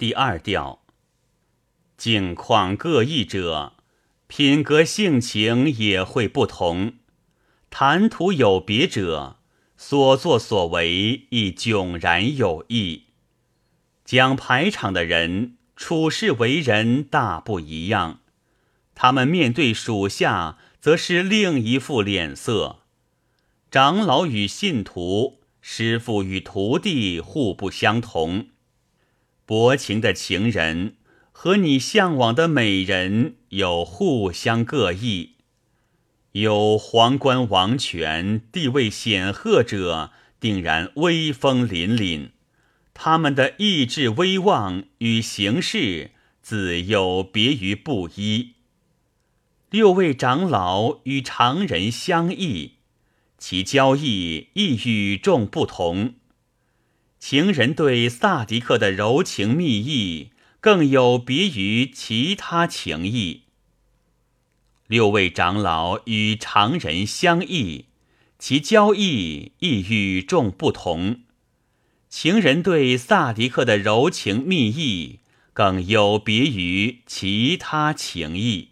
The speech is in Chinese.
第二调。境况各异者，品格性情也会不同；谈吐有别者，所作所为亦迥然有异。讲排场的人处事为人大不一样，他们面对属下，则是另一副脸色。长老与信徒，师傅与徒弟互不相同。薄情的情人。和你向往的美人有互相各异，有皇冠王权、地位显赫者，定然威风凛凛；他们的意志威望与行事，自有别于布衣。六位长老与常人相异，其交易亦与众不同。情人对萨迪克的柔情蜜意。更有别于其他情谊。六位长老与常人相异，其交易亦与众不同。情人对萨迪克的柔情蜜意，更有别于其他情谊。